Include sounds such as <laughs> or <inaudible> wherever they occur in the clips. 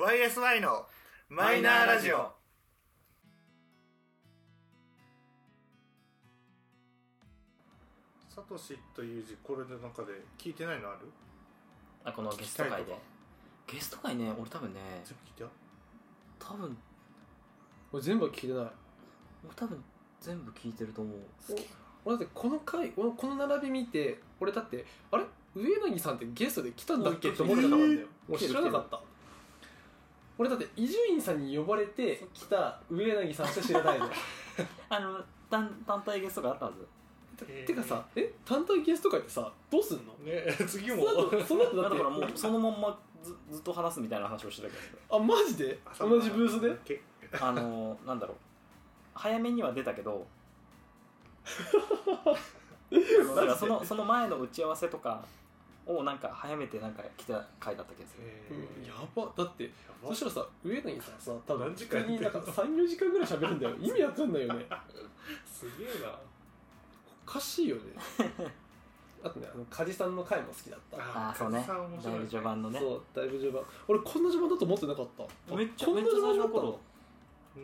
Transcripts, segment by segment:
YSY のマイナーラジオ。サトシという字これの中で聞いてないのある？あこのゲスト会で。ゲスト会ね俺多分ね全部聞いた？多分。俺全部は聞いてない。俺多分全部聞いてると思う。俺だってこの回俺この並び見て俺だってあれ？上柳さんってゲストで来たんだっけ？って思ってたんだよ。俺知らなかった俺だって伊集院さんに呼ばれて来た上柳さんしか知らないの <laughs> あの単単体ゲストがあったはず。ててかさえ単体ゲスト会ってさどうすんの？ね <laughs> 次も。その後その後だって。だからもうそのまんまずずっと話すみたいな話をしてたけあマジで？同じブースで？け。ど <laughs> あのー、なんだろう。早めには出たけど。だからそのその前の打ち合わせとかをなんか早めてなんか来た回だった気がする。えうん。ーやば。だってそしたらさ上柳さんさ多分何時間になんか34時間ぐらい喋るんだよ。<laughs> 意味わかんないよね。すげえな。おかしいよね。あとねあの梶さんの回も好きだった。ああそうね。だいぶ序盤のね。そうだいぶ序盤。俺こんな序盤だと思ってなかった。めっちゃこんなめっちゃ最初の序盤だった頃う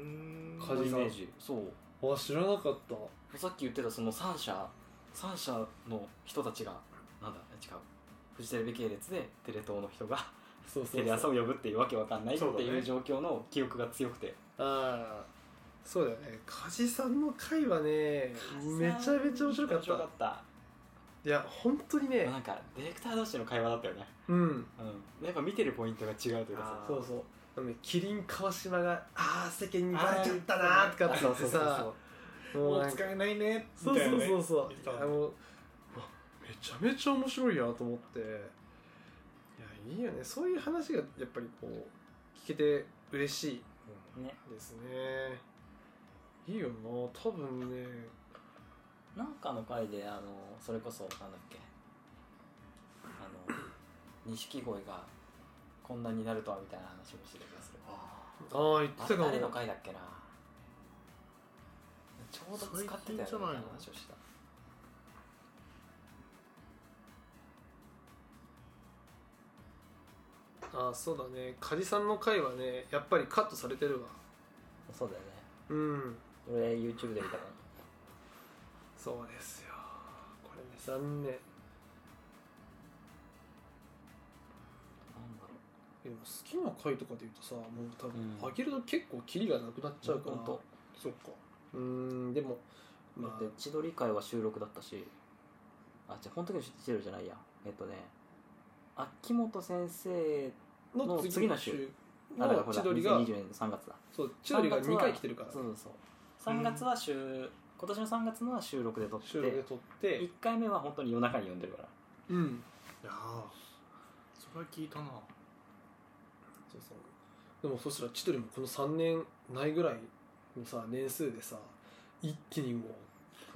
梶さんそう。あ知らなかった。さっき言ってたその3社3社の人たちがなんだ違うフジテレビ系列でテレ東の人が <laughs> そうそうテレ朝を呼ぶっていうわけわかんないってそうだね。いう状況の記憶が強くて。ああそうだよね。梶さんの回はねめちゃめちゃ面白かっ面白かたった。いや本当にね。なんかディレクター同士の会話だったよね。うん。うん。やっぱ見てるポイントが違うというかさ。そうそう。あのねキリン川島がああ世間にバレちゃったなーとかって言ってそうそうさそう。もうなんかもう使えないねそうそうそうそう。みたいなね。あのめちゃめちゃ面白いなと思って。いやいいよね。そういう話がやっぱりこう聞けて嬉しね。いですね。いいよな。多分ね。なんかの回であのそれこそなんだっけ。あの錦鯉がこんなになるとはみたいな話もしてた気がする。ああ言ってあたかも。誰の回だっけな。ちょうど使ってたよね話をしたああそうだね。梶さんの回はねやっぱりカットされてるわ。そうだよね。うん。俺 YouTube で見たからそうですよ。これね残念。でも好きな回とかで言うとさもう多分、うん。あげると結構キリがなくなっちゃうから。そっか。うーんでもう、まあ。だって千鳥会は収録だったし。あじゃあ本当に千鳥じゃないや。えっとね秋元先生の次の週。あだからほらの千鳥が2020年3月だ。そう千鳥が2回来てるからそうそうそう。3月は週、今年の3月のは収録で撮って収録で撮って。1回目は本当に夜中に読んでるから。うん。いやーそれは聞いたな。そうそう。でもそしたら千鳥もこの3年ないぐらいのさ年数でさ一気にも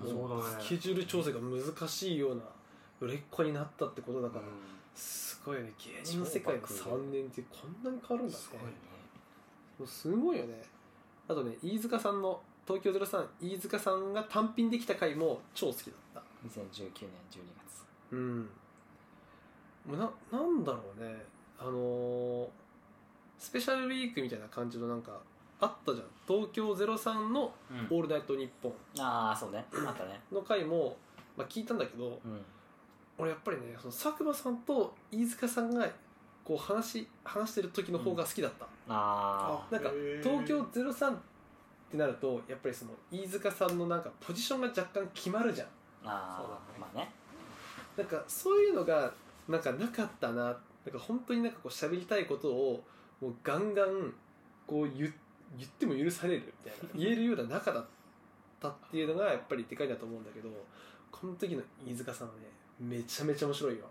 うそうだね。スケジュール調整が難しいような売れっ子になったってことだから、うん。すごいよね。芸人の世界の3年ってこんなに変わるんだね。すごいね。もうすごいよね。あとね飯塚さんの東京03飯塚さんが単品できた回も超好きだった。2019年12月。うん。もうななんだろうね。あのースペシャルウィークみたいな感じのなんかあったじゃん。東京03の「オールナイトニッポンああそうね。あったね」の回も、まあ、聞いたんだけどうん俺やっぱりねその佐久間さんと飯塚さんがこう話話してる時の方が好きだった、あなんか東京03ってなるとやっぱりその飯塚さんのなんかポジションが若干決まるじゃん。ー。あそうだね。ーまあね。なんかそういうのがなんかなかったななんか本当になんかこう喋りたいことをもうガンガンこう言言っても許されるみたいな言えるような仲だったっていうのがやっぱりでかいなと思うんだけどこの時の飯塚さんはねめちゃめちゃ面白いよ。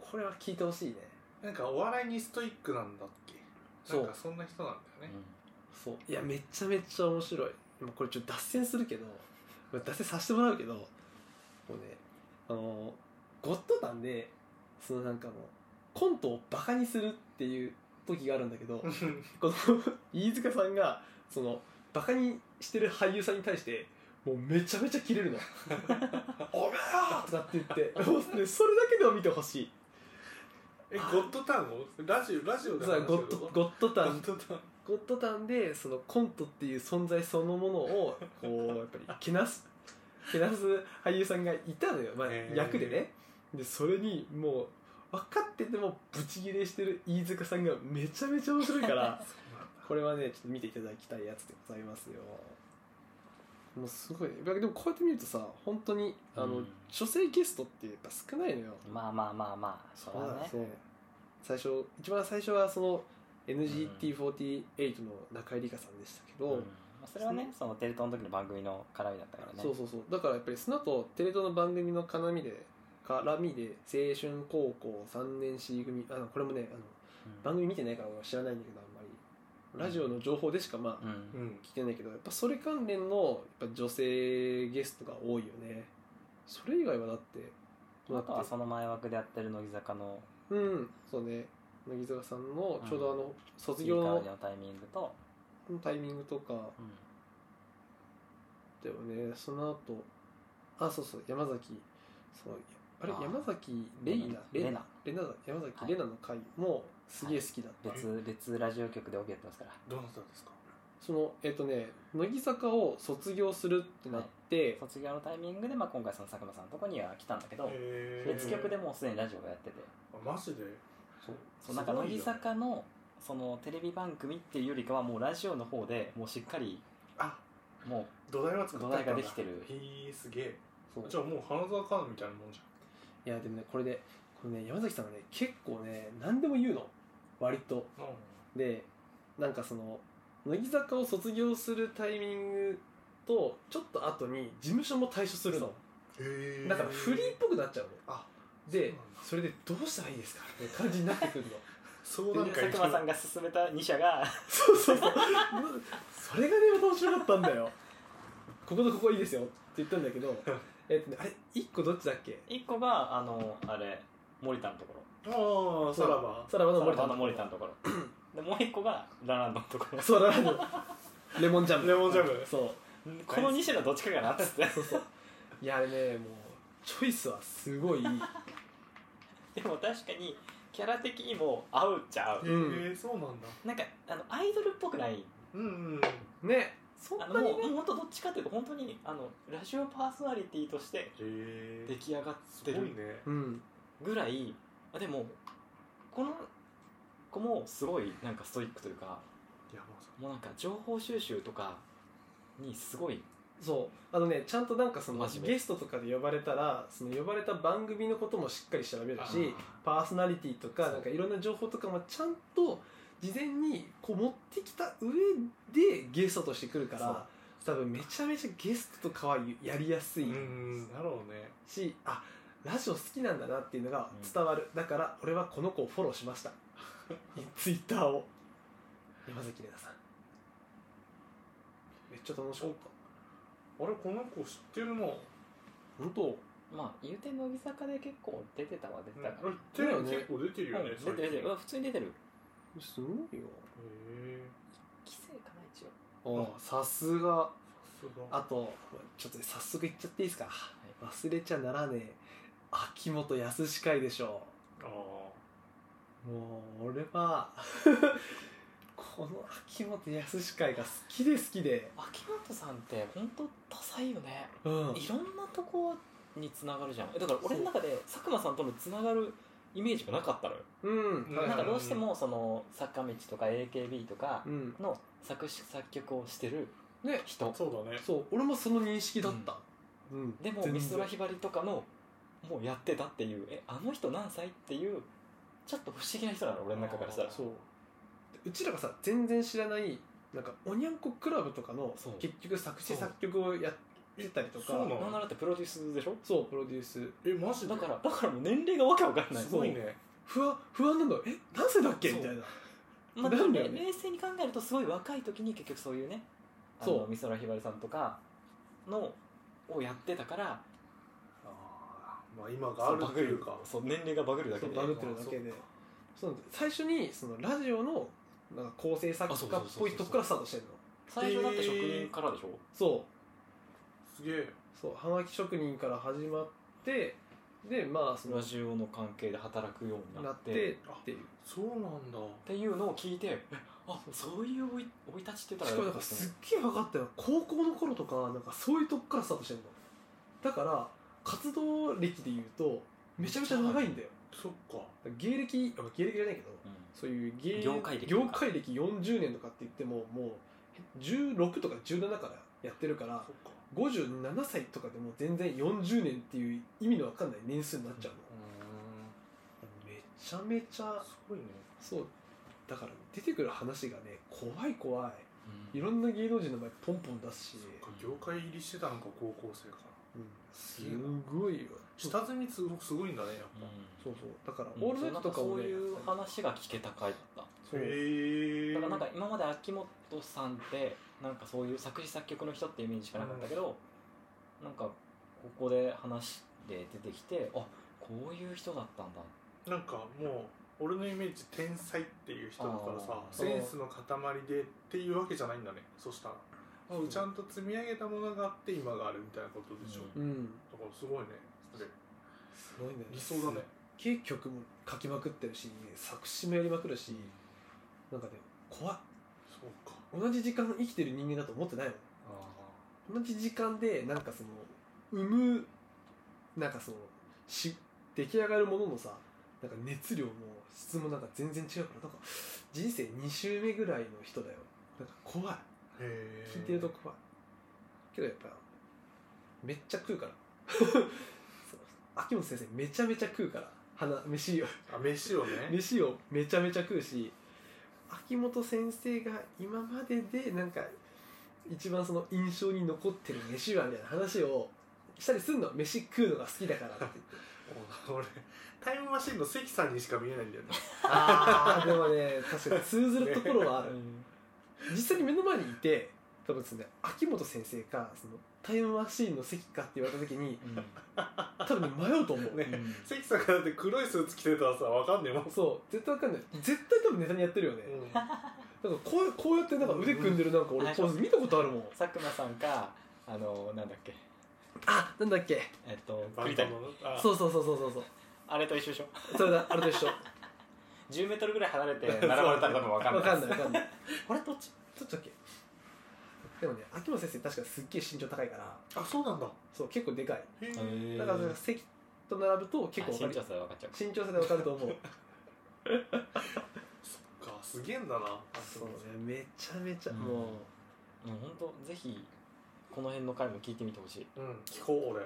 これは聞いてほしいね。なんかお笑いにストイックなんだっけ？そう。なんかそんな人なんだよね。そう。いやめちゃめちゃ面白い。まあこれちょっと脱線するけどまあ脱線させてもらうけどもうねあのゴッドタンでそのなんかもうコントをバカにするっていう時があるんだけど <laughs> この飯塚さんがそのバカにしてる俳優さんに対してもうめちゃめちゃキレるの <laughs>「おめえよ!」とかって言って。もうねそれだけでも見てほしい。えゴッドタンを？ラジオラジオでそうゴッドゴッドタン。ゴッドタン。でそのコントっていう存在そのものをこうやっぱりけなす <laughs> けなす俳優さんがいたのよ、まあ役でね。でそれにもう分かっててもブチギレしてる飯塚さんがめちゃめちゃ面白いから <laughs> これはねちょっと見ていただきたいやつでございますよもうすごい。ねでもこうやって見るとさ本当にあの、うん女性ゲストってやっぱ少ないのよ。まあまあまあまあ。それはね。そう最初一番最初はその NGT48 の中井里香さんでしたけど、うん。まあそれはねそのテレ東の時の番組の絡みだったからね。そうそうそう。だからやっぱりその後テレ東の番組の絡みで絡みで青春高校3年 C 組あのこれもねあのうん。番組見てないから俺は知らないんだけどラジオの情報でしかまあうん。うん。聞いてないけどやっぱそれ関連のやっぱ女性ゲストが多いよね。それ以外はだってあとはその前枠でやってる乃木坂のうん。そうね。乃木坂さんのちょうどあの卒業のりのタイミングと、タイミングとか。うん。だよね。その後あそうそう山崎。そうあれあー。山崎レイナレナレナだ。山崎はい。レナの回もすげえ好きだ。った、別別ラジオ局で OK やってますから。どうなったんですか？そのえっ、とね乃木坂を卒業するってなって、卒業のタイミングで、まあ、今回その佐久間さんのとこには来たんだけどへー。別局でもうすでにラジオがやってて。あマジで？そう。なんか乃木すごいよ。坂のそのテレビ番組っていうよりかはもうラジオの方でもうしっかりあも土台は作ったんだ。土台ができてる。へえすげえ。そう。じゃあもう花澤香菜みたいなもんじいやでもねこれでこれね山崎さんがね結構ね何でも言うの割と。でなんかその乃木坂を卒業するタイミングとちょっと後に事務所も退所するの。へえだからフリーっぽくなっちゃうの。あでそそれでどうしたらいいですかって感じになってくるの。う <laughs> そうなんか佐久間さんが勧めた2社が。<laughs> そうそうそう。それがね面白かったんだよ。こことここいいですよ。って言ったんだけど。<laughs> えっとねあれ1個どっちだっけ？1個があのあれ森田のところああさらばさらばの森田の森田のところ。<clears throat> でもう1個がラランドのところ。そうだねレモンジャム。レモンジャム。そう。この2種のどっちかかなっつって。そうそう。いやあれねもうチョイスはすごいいい。でも確かにキャラ的にも合うっちゃ合う。うん。へえそうなんだ。なんかあのアイドルっぽくない。うん。うん。ね。そんあのもなにね。うもう本当どっちかというと本当にあのラジオパーソナリティとして出来上がってるすごいね。うん。ぐらいあでもこの子もすごいなんかストイックというかいやもうさもうなんか情報収集とかにすごいそう。あのねちゃんとなんかその真面目。ゲストとかで呼ばれたらその呼ばれた番組のこともしっかり調べるしパーソナリティとかそう。なんかいろんな情報とかもちゃんと事前にこう持ってきた上でゲストとしてくるから多分めちゃめちゃゲストとかはやりやすいうんうんなるほどね。しあラジオ好きなんだなっていうのが伝わる、だから俺はこの子をフォローしました。<laughs> ツイッターを。山崎怜奈さん。めっちゃ楽しかった。あれこの子知ってるな。本当？まあ言うて乃木坂で結構出てたは出てたから、テレビ結構出てるよねうん。出てる出てるうん普通に出てる。すごいよ。へえ。規制かな一応。あさすが。さすが。あとちょっと早速言っちゃっていいですか、忘れちゃならねえ秋元康会でしょああもう俺は <laughs> この秋元康会が好きで好きで。秋元さんって本当多彩よね。うん。いろんなとこにつながるじゃん。だから俺の中で佐久間さんとのつながるイメージがなかったのよ、うん。はいなんかどうしてもその坂道とか AKB とかうんの作詞作曲をしてるね人。そうだね。そう。俺もその認識だった、うん。でも美空ひばりとかのもうやってたっていうえあの人何歳っていうちょっと不思議な人なの俺の中からしたら。そう。うちらがさ全然知らないなんかおにゃんこクラブとかのそう。結局作詞作曲をやってたりとか。そう。なのなんならってプロデュースでしょ？そうプロデュース。えマジで？だからだからもう年齢がわけわかんない。すごいね。不安不安なんだ。え何歳だっけ？そう。みたいな。まあ、なんだよね。冷静に考えるとすごい若い時に結局そういうねあそう。の美空ひばりさんとかのをやってたからまあ今があるっていうか。そう年齢がバグるだけで。バグってるだけで。そう。なんだ最初にそのラジオのなんか構成作家っぽいとこからスタートしてるの。最初だって職人からでしょ、そう。すげえ。そうはがき職人から始まってでまあそのラジオの関係で働くようになっなっててっていう。そうなんだ。っていうのを聞いてえあそういう生い生い立ちって言ったらしかもなんかすっげえ分かったよ。高校の頃とかなんかそういうとこからスタートしてるの。だから活動歴で言うとめちゃめちゃ長いんだよ。そっか。芸歴あ芸歴じゃないけどうん。そういう芸業界歴業界歴40年とかって言ってももう16とか17からやってるからそっか。57歳とかでも全然40年っていう意味のわかんない年数になっちゃうの、めちゃめちゃすごいね。そう。だから出てくる話がね怖い怖い。うん。いろんな芸能人の前ポンポン出すし、業界入りしてたのか高校生から。うん、すごいよ。下積みすごすごいんだねやっぱ。そうそう。だからうん。オールナイトとかもね。そういう話が聞けた回だった。そう。へえだからなんか今まで秋元さんってなんかそういう作詞作曲の人ってイメージしかなかったけど、なんかここで話で出てきてあこういう人だったんだ。なんかもう俺のイメージ天才っていう人だからさセンスの塊でっていうわけじゃないんだね。そしたらちゃんと積み上げたものがあって今があるみたいなことでしょ、ううん。だからすごいね。それすごいね。理想だね。すっげえ曲も書きまくってるし作詞もやりまくるしなんかね怖いそうか。同じ時間生きてる人間だと思ってないもんあ同じ時間でなんかその生むなんかそのし出来上がるもののさなんか熱量も質もなんか全然違うからなんか人生2周目ぐらいの人だよ。なんか怖い聞いてると怖いけどやっぱめっちゃ食うから。<laughs> 秋元先生めちゃめちゃ食うから。花飯を。あ飯をね。<laughs> 飯をめちゃめちゃ食うし秋元先生が今まででなんか一番その印象に残ってる飯はみたいな話をしたりするの。飯食うのが好きだからって。言って俺タイムマシンの関さんにしか見えないんだよね。<laughs> ああでもね確かに通ずるところはある、うん実際に目の前にいて多分ですね秋元先生かそのタイムマシーンの席かって言われた時に多分ね迷うと思う、ね。うん。関さんがだって黒いスーツ着てたらさわかんねえもん、そう。絶対わかんない。絶対多分ネタにやってるよね、うん。なんかこうこうやってなんか腕組んでるなんか俺ポーズ見たことあるもん。佐久間さんかあのなんだっけ。あなんだっけ。えっと栗谷。そうそうそうそうそうそう。あれと一緒でしょ。それだあれと一緒10メートルぐらい離れて <laughs> 並ばれたら多分分かんない。わかんないわかんない。<laughs> あれどっち？どっちだっけ？でもね秋元先生確かすっげえ身長高いから。あそうなんだ。そう結構でかい。だから席と並ぶと結構身長差で分かっちゃう。身長差でわかると思う。<laughs> そっかすげえんだな。そうねめちゃめちゃ、うん。ももう本当ぜひこの辺の回も聞いてみてほしい。うん。聞こう俺。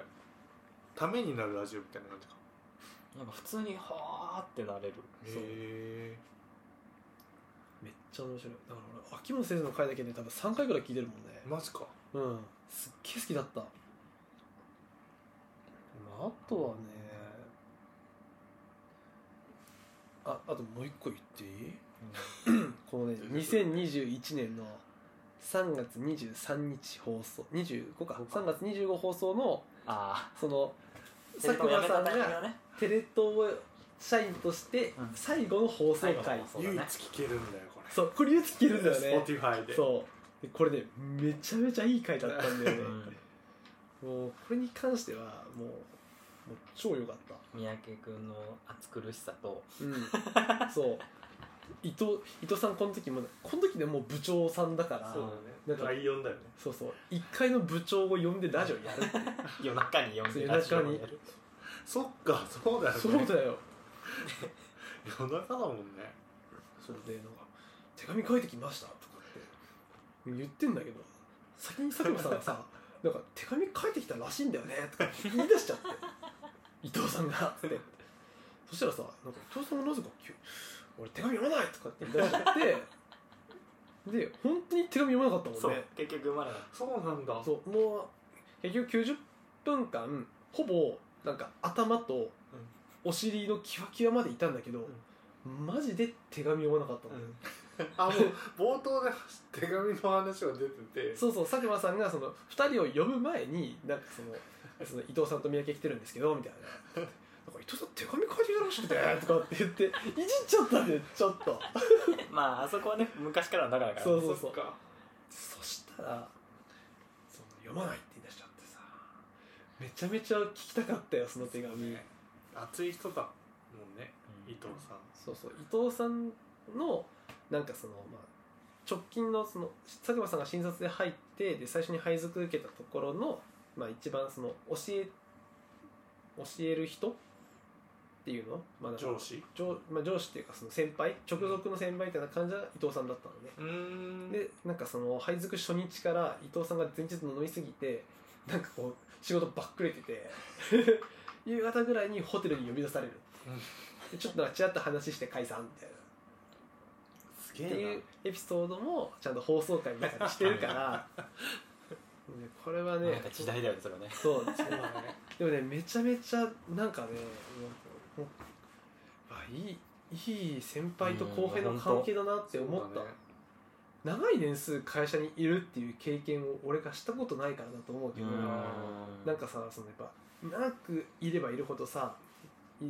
ためになるラジオみたいな感じかなんか普通にはーってなれる。そうへう。めっちゃ面白い。だから俺秋元先生の回だけで多分3回ぐらい聞いてるもんね。えマジか。うん。すっげえ好きだった。まああとはねああともう一個言っていい？<coughs> このね2021年の3月23日放送。25か。3月25放送のあそのあ佐久間さんがテレ東社員としてうん。最後の放送回、うだね。唯一聞けるんだよこれ。そうこれ唯一聞けるんだよね。Spotify で。そう。でこれねめちゃめちゃいい回だったんだよね。うん。もうこれに関してはもうもう超良かった。三宅君の暑苦しさと。うん。そう伊藤伊藤さんこの時もこの時でもう部長さんだからそうだなんかね第4だよね。そうそう。1階の部長を呼んでラジオやる？っていう夜中に呼んでラジオを夜中に。やるそっかそうだよね。そうだよ。夜中だもんね。そうでなんか「手紙書いてきました」とかって言ってんだけど先に佐久間さんがさ「<laughs> なんか手紙書いてきたらしいんだよね」とか言い出しちゃって。伊藤さんがって。そしたらさなんか伊藤さんがなぜか急俺手紙読まない」とかって言い出しちゃってで本当に手紙読まなかったもんそうね結局生まれないそうなんだ。そうもう結局90分間ほぼなんか頭とお尻のキワキワまでいたんだけど、マジで手紙読まなかったの、<laughs> あもう冒頭で手紙の話が出てて。そうそう佐久間さんがその2人を呼ぶ前になんかそのその伊藤さんと三宅来てるんですけどみたいななんか伊藤さん手紙書いてきたらしくてとかって言っていじっちゃったんでちょっと。<laughs> まああそこはね昔からの仲だからそうそうそう。そっか。そしたらその読まないって言い出しちゃってさめちゃめちゃ聞きたかったよその手紙。熱い人だもんねうん。伊藤さん。そうそう。伊藤さんのなんかその、まあ、直近のその佐久間さんが新卒で入ってで最初に配属受けたところの、まあ、一番その教え教える人っていうの、まあ、上司？上,、まあ、上司っていうかその先輩？直属の先輩みたいな感じは伊藤さんだったのね、でなんかその配属初日から伊藤さんが前日飲みすぎてなんかこう仕事ばっくれてて <laughs> 夕方ぐらいにホテルに呼び出される、でちょっとちらっと話して解散みたいな。すげっていえうエピソードもちゃんと放送回の中にしてるから。<laughs> ねこれはね時代だよねそれはね。そうなそうだね。でもねめちゃめちゃなんかねもうあいいいい先輩と後輩の関係だなって思った、ね長い年数会社にいるっていう経験を俺がしたことないからだと思うけど、うん。なんかさそのやっぱ長くいればいるほどさい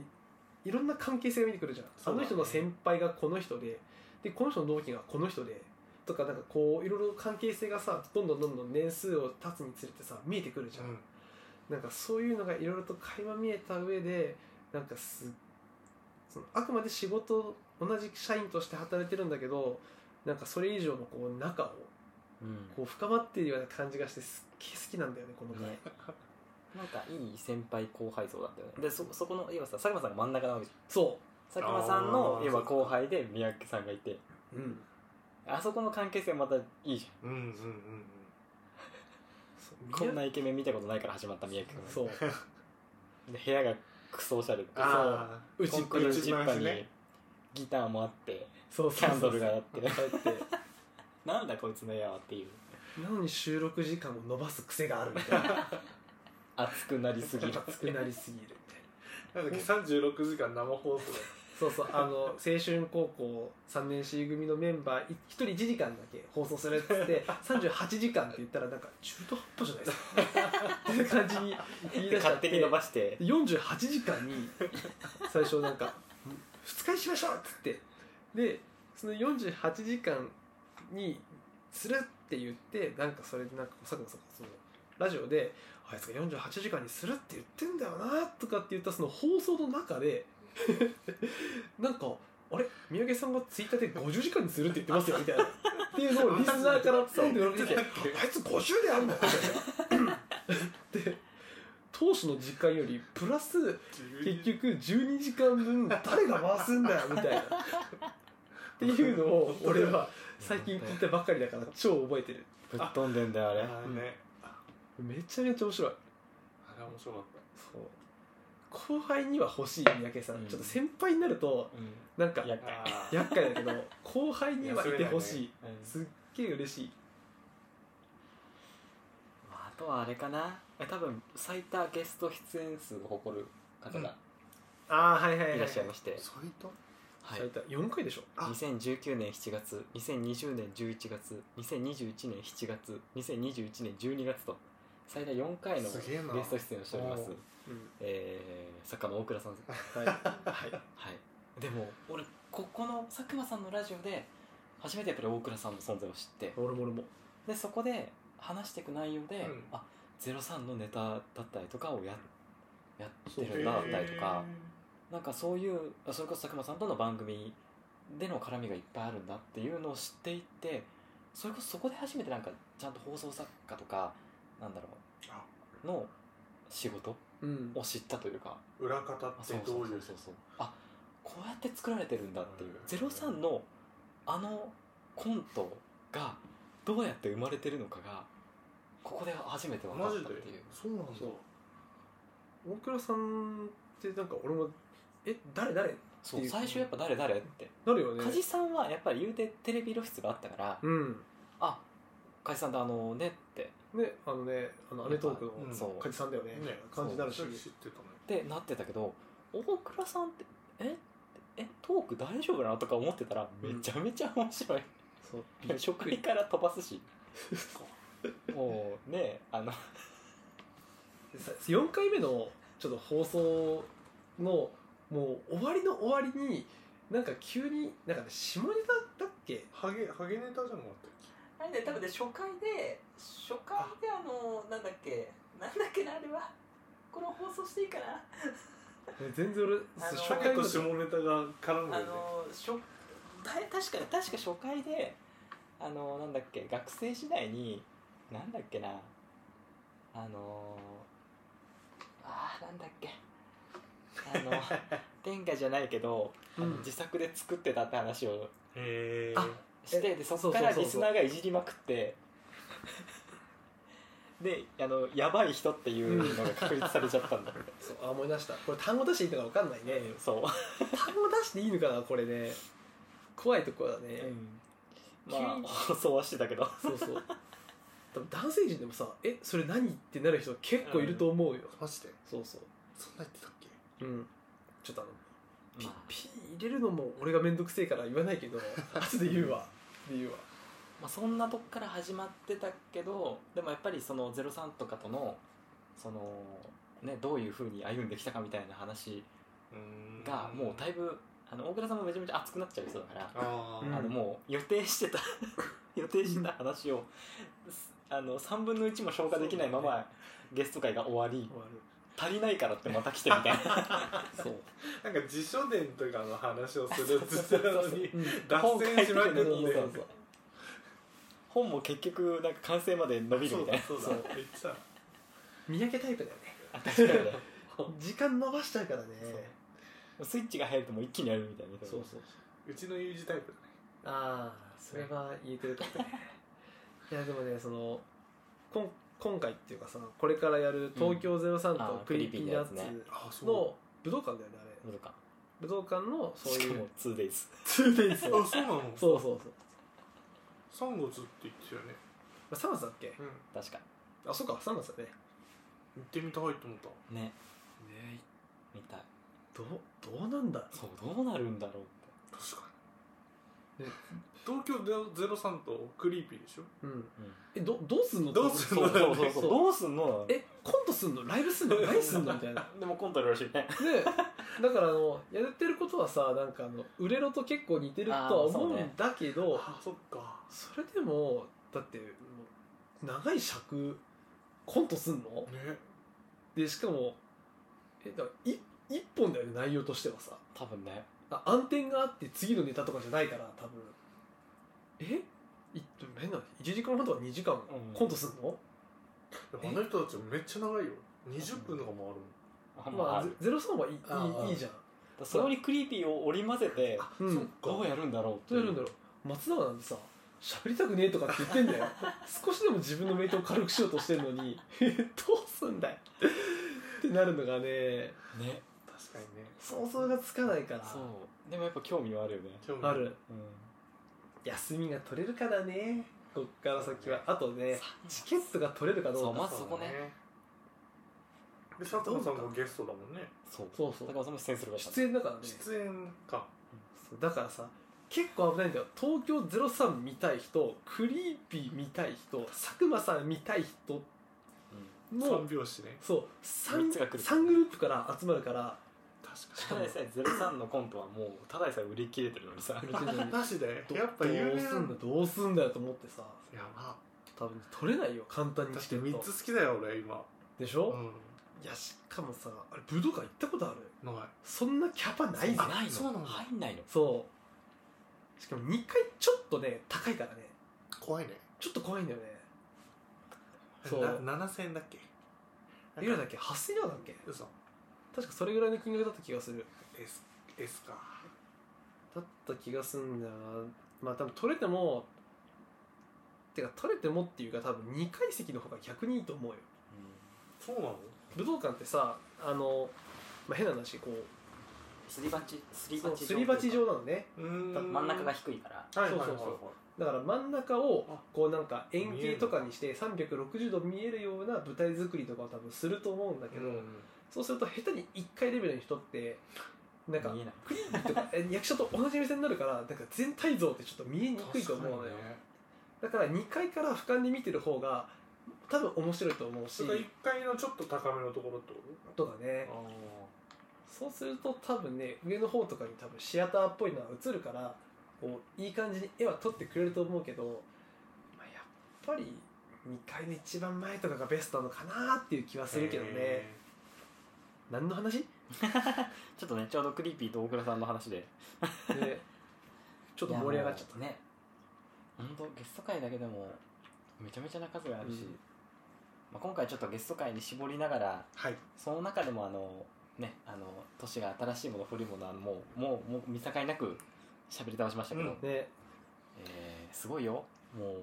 いろんな関係性が見てくるじゃん、ね。あの人の先輩がこの人ででこの人の同期がこの人でとかなんかこういろいろ関係性がさどんどんどんどん年数を経つにつれてさ見えてくるじゃん、うん。なんかそういうのがいろいろと垣間見えた上でなんかすそのあくまで仕事同じ社員として働いてるんだけどなんかそれ以上のこう仲をうん。こう深まっているような感じがしてすっげえ好きなんだよねこの回、ね。<laughs> なんかいい先輩後輩像だったよね。でそそこの要はさ佐久間さんが真ん中なわけじそゃん。佐久間さんの要は後輩で三宅さんがいて。ううん。あそこの関係性またいいじうんうんうんそう。ゃんこんなイケメン見たことないから始まった三宅君そう。<laughs> で部屋がクソおしゃれ。であう。ちコンクリートジッパーにギターもあってそうそうそうキャンドルがあって。あってなんだこいつの部屋はっていう。なのに収録時間を伸ばす癖があるみたいな。熱くなりすぎる熱くなりすぎるみたいななんだっけ36時間生放送そうそうあの青春高校3年 C 組のメンバー1人1時間だけ放送するっつって38時間って言ったらなんか中途半端じゃないですか <laughs> っていう感じに言い出しちゃって勝手に伸ばして48時間に最初なんか「2日にしましょう!」っつってでその48時間にするって言ってなんかそれでなんか佐久間さんがそのラジオで「あいつが48時間にするって言ってんだよな」とかって言ったその放送の中でなんか「あれ？三宅さんがツイッターで50時間にするって言ってますよ」みたいな。っていうのを <laughs> リスナーからポンって言われてきて「あいつ50でやんの? <laughs>」みたいな。で当初の時間よりプラス結局12時間分誰が回すんだよみたいな。っていうのを <laughs> 俺は最近聞いたばっかりだから超覚えてる。ぶっ飛んでんだよあれ。あーね。めちゃめちゃ面白い。あれ面白かっそう後輩には欲しい三宅さん、うん。ちょっと先輩になるとうなんかんやったあー厄介だけど後輩にはいてほしい。うん。すっげえ嬉しい。まああとはあれかな。え多分最多ゲスト出演数を誇る方がああはいはいはいい。らっしゃいまして、そういったはい。最多？4回でしょ？あ。2019年7月2020年11月2021年7月2021年12月と最大4回のすげえな。ゲスト出演をしておりますうん。えー、作家の大倉さんはい、はい、はい。でも俺ここの佐久間さんのラジオで初めてやっぱり大倉さんの存在を知って。俺も俺も。でそこで話していく内容で、うん。あ03のネタだったりとかをややってるんだだったりとか。なんかそういうあそれこそ佐久間さんとの番組での絡みがいっぱいあるんだっていうのを知っていってそれこそそこで初めてなんかちゃんと放送作家とかなんだろあ。うの仕事うんを知ったというか。裏方っあてどういうそうそう。あこうやって作られてるんだっていう。うん03のあのコントがどうやって生まれてるのかがここで初めて分かマジでったっていう。そうなんだ。そう。大倉さんってなんか俺もえ誰誰？そう。最初やっぱ誰誰って。なるよね。梶さんはやっぱり言うてテレビ露出があったからうん。あ梶さんとあのねってねあのねあのアメトークのうん。そう。梶さんだよね。みたいな感じになるし。知ってたねってなってたけど大倉さんってえ？え？トーク大丈夫なのとか思ってたらめちゃめちゃ面白い、そう。初回から飛ばすし。もうねあの。4回目のちょっと放送のもう終わりの終わりになんか急になんかね下ネタだっけ？ハゲハゲネタじゃなかったっあれね多分ね初回で初回であのなんだっけなんだっけなあれは。これを放送していいかな。全然俺あの影と下ネタが絡むあよね。の初た確か確か初回であのなんだっけ学生時代になんだっけな。あのあーなんだっけ。あの <laughs> 天下じゃないけど、あのうん。自作で作ってたって話を。へえあしてでそこからリスナーがいじりまくって。であのやばい人っていうのが確立されちゃったんだ <laughs> そうあ思い出した。これ単語出していいのか分かんないね。そう、単語出していいのかなこれね。怖いところだね、まあ急に。放送はしてたけど。そうそう。多分男性陣でもさ「えそれ何?」ってなる人結構いると思うよ、マジで。そうそう。そんな言ってたっけ？うん。ちょっとあのピ,、まあピ入れるのも俺が面倒くせえから言わないけど <laughs> 後で言うわ。で言うわ。まあ、そんなとこから始まってたけどでもやっぱりその03とかとのその、ね、どういうふうに歩んできたかみたいな話がもうだいぶあの大倉さんもめちゃめちゃ熱くなっちゃう人だから、あのもう予定してた <laughs> 予定してた話をすあの3分の1も消化できないままゲスト会が終わり。終わる足りないからってまた来てみたいな。<laughs> そう、あなんか辞書伝とかの話をするって言ってたのにうん、脱線しまくってそうそうそう本も結局なんか完成まで伸びるみたいな。そうだそうだ。言ってた三宅タイプだよね。あ確かにね。<laughs> 時間伸ばしちゃうからね。スイッチが入るともう一気にやるみたいな。そうそうう。ちの友人タイプだね。ああそれは言えてるかもねいやでもねそのこん今回っていうかさこれからやる東京03あーと Creepy Nuts の武道館だよねあれ。無理か武道館のそういうしかも 2days 2days あそうなの？そうそうそう。3月って言ってたよね。3月だっけ？うん。確か。あそうか3月だね。行ってみたいと思った。ね。ね。みたい。どうどうなんだそうどうなるんだろうって。確かに。ね東京03とクリーピーでしょ？うん。えどどうすんの？どうすんの？そうそうそうそう。どうすんの？えコントすんの？ライブすんの？何すんの？みたいな。<laughs> でもコントあるらしいね。ねだからあのやってることはさなんかあの売れろと結構似てるとは思うんだけどあそっか。それでもだってもう長い尺コントすんの？ね。でしかもえだからい一本だよね内容としてはさ。多分ね。あ暗転があって次のネタとかじゃないから多分え？い変な1時間半とか2時間うん。コントすんの、あの人たちめっちゃ長いよ。20分とかもあるもん。あまあまあ、ゼゼロ三はいいいいいいじゃん。そこにクリーピーを織り交ぜてうん。そっかどうやるんだろうってどうやるんだろう？松永なんてさ喋りたくねえとかって言ってんだよ。<laughs> 少しでも自分のメイトを軽くしようとしてるのに <laughs> どうすんだよ。ってなるのがね。ね。確かにね。想像がつかないから。そう。でもやっぱ興味はあるよね。興味ある。うん休みが取れるからね。こっから先は。あとねチケットが取れるかどうか。そうまずそこね。で佐藤さんもゲストだもんね。そう。そうそう。高尾さんも出演するから出演だからね。出演か。そう。だからさ結構危ないんだよ。東京03見たい人クリーピー見たい人佐久間さん見たい人うん。の三拍子ね。そう。三三つが来る三グループから集まるから確ただでさえ03のコントはもうただでさえ売り切れてるのにさ。<laughs> マジで？どやっぱ有名どうすんだどうすんだよと思ってさ。やば。多分取れないよ簡単に確かに3チケット。つ好きだよ俺今。でしょ、うん。いやしかもさあれ武道館行ったことある？ない。そんなキャパないぜないの？そうなんだ。入んないの。そう。しかも2回ちょっとね高いからね。怖いね。ちょっと怖いんだよね。そう。な7000円だっけ？いくらだっけ？8000円だっけ？嘘確かそれぐらいの金額だった気がする。S, S か。だった気がすんだよな。まあ多分取れてもてか取れてもっていうか多分2階席の方が逆にいいと思うよ。そうなの？武道館ってさあの、まあ、変な話こうすり鉢すりそう鉢すり鉢状なのね。うーん真ん中が低いから。はいはいはい。そうそうだから真ん中をこうなんか円形とかにして360度見えるような舞台作りとかを多分すると思うんだけど、うんそうすると下手に1回レベルの人ってなんかクリーンとかえ役者と同じ目線になるからなんか全体像ってちょっと見えにくいと思うのよ、ね。だから2階から俯瞰で見てる方が多分面白いと思うし。それ1階のちょっと高めのところってこと？かね。あそうすると多分ね上の方とかに多分シアターっぽいのは映るからこういい感じに絵は撮ってくれると思うけど、まあ、やっぱり2階の一番前とかがベストなのかなっていう気はするけどね何の話？ー <laughs> ちょっとねちょうどクリーピーと大倉さんの話で。でちょっと盛り上がっちゃった。ね本当ゲスト会だけでもめちゃめちゃな数があるし、うん。まあ、今回ちょっとゲスト会に絞りながらはい。その中でもあのねあの年が新しいもの古いものはもうもうもう見境なく喋り倒しましたけど、うん。ねえーすごいよ。も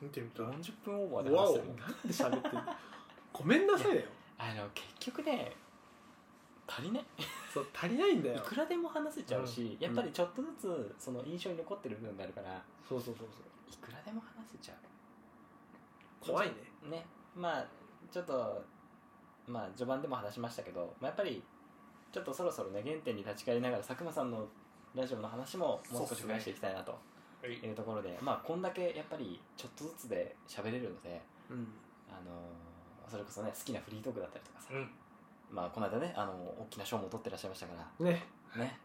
見てみたう40分オーバーで話してる。もんなんで喋ってんの？ごめんなさいだよあの結局ね足りね <laughs> そう足りないんだよ。いくらでも話せちゃうし、うん。やっぱりちょっとずつその印象に残ってる部分があるからそうそうそういくらでも話せちゃう。そう怖いね。ね。まあちょっとまあ序盤でも話しましたけど、まあ、やっぱりちょっとそろそろね原点に立ち返りながら佐久間さんのラジオの話ももう少し増やしていきたいなとはい。いうところで、まあこんだけやっぱりちょっとずつで喋れるので、うん。あのーそれこそね好きなフリートークだったりとかさ、うんまあこの間ねあの大きな賞も取ってらっしゃいましたから。ね。ね。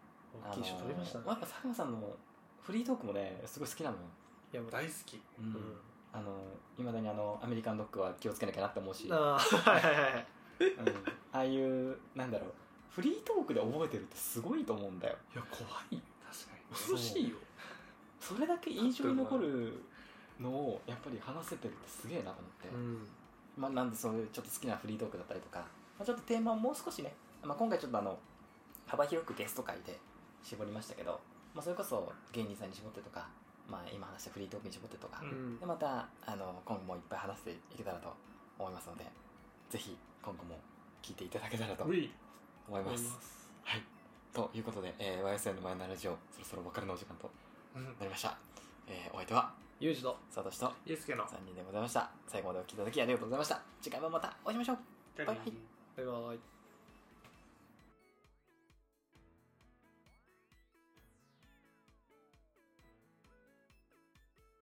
大きい賞取りましたね。あのーやっぱ佐久間さんのフリートークもねすごい好きなのよ、いやもう大好き。うん。うん。あのいまだにあのアメリカンドッグは気をつけなきゃなって思うし。ああはいはいはいうん。ああいうなんだろう。フリートークで覚えてるってすごいと思うんだよ。いや怖い。確か恐ろしいよ。それだけ印象に残るのをやっぱり話せてるってすげえなと思って、ん。まあ、なんでそういうちょっと好きなフリートークだったりとか、まあ、ちょっとテーマをもう少しね、まあ、今回ちょっとあの幅広くゲスト会で絞りましたけど、まあ、それこそ芸人さんに絞ってとか、まあ、今話したフリートークに絞ってとか、ううん。でまたあの今後もいっぱい話していけたらと思いますのでぜひ今後も聞いていただけたらと思います。はい、ということで、えー、YSN の前のラジオそろそろお別れのお時間とうん。なりました、えーお相手はユージとサトシとイエスケの3人でございました。最後までお聞きいただきありがとうございました。次回もまたお会いしましょう。バイバイバイバイ。